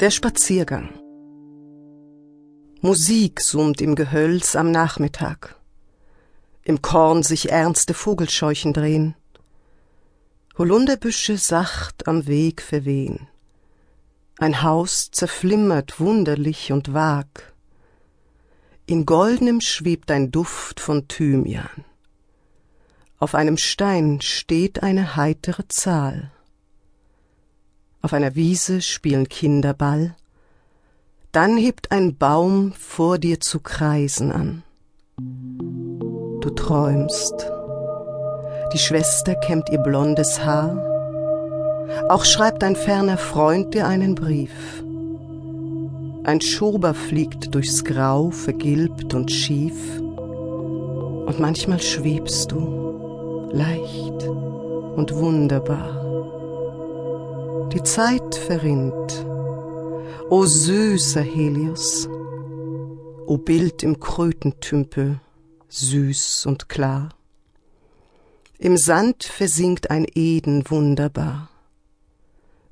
Der Spaziergang. Musik summt im Gehölz am Nachmittag. Im Korn sich ernste Vogelscheuchen drehen. Holunderbüsche sacht am Weg verwehen. Ein Haus zerflimmert wunderlich und vag. In goldenem schwebt ein Duft von Thymian. Auf einem Stein steht eine heitere Zahl. Auf einer Wiese spielen Kinder Ball. Dann hebt ein Baum vor dir zu kreisen an. Du träumst. Die Schwester kämmt ihr blondes Haar. Auch schreibt ein ferner Freund dir einen Brief. Ein Schober fliegt durchs Grau, vergilbt und schief. Und manchmal schwebst du, leicht und wunderbar. Die Zeit verrinnt. O süßer Helios, o Bild im Krötentümpel, süß und klar. Im Sand versinkt ein Eden wunderbar.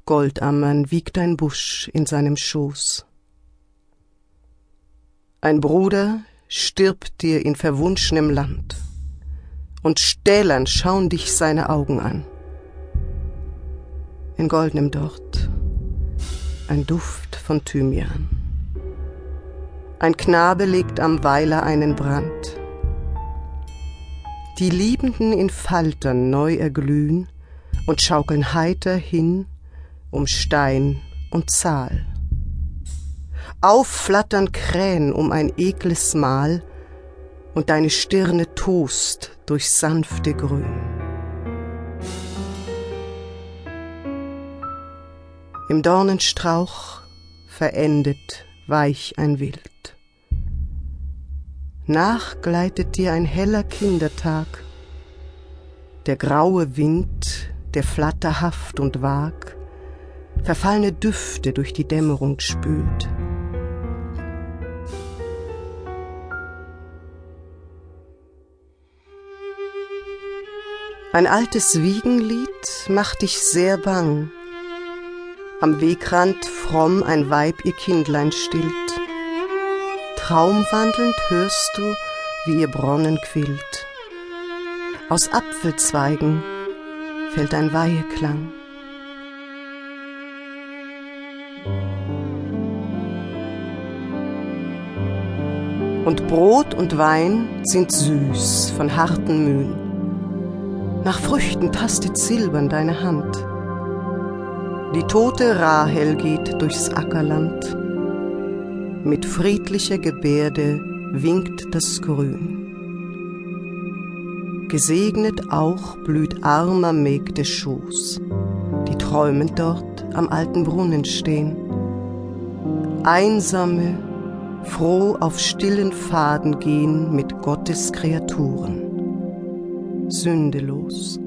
Goldammern wiegt ein Busch in seinem Schoß. Ein Bruder stirbt dir in verwunschenem Land, und stählern schauen dich seine Augen an in goldenem Dort, ein Duft von Thymian. Ein Knabe legt am Weiler einen Brand. Die Liebenden in Faltern neu erglühen und schaukeln heiter hin um Stein und Zahl. Aufflattern Krähen um ein ekles Mahl und deine Stirne tost durch sanfte Grün. Im Dornenstrauch verendet weich ein Wild. Nachgleitet dir ein heller Kindertag, der graue Wind, der flatterhaft und vag, verfallene Düfte durch die Dämmerung spült. Ein altes Wiegenlied macht dich sehr bang, am Wegrand fromm ein Weib ihr Kindlein stillt. Traumwandelnd hörst du, wie ihr Bronnen quillt. Aus Apfelzweigen fällt ein Weiheklang. Und Brot und Wein sind süß von harten Mühen. Nach Früchten tastet silbern deine Hand. Die tote Rahel geht durchs Ackerland. Mit friedlicher Gebärde winkt das Grün. Gesegnet auch blüht armer Mägde Schoß, die träumend dort am alten Brunnen stehen. Einsame, froh auf stillen Pfaden gehen mit Gottes Kreaturen. Sündelos.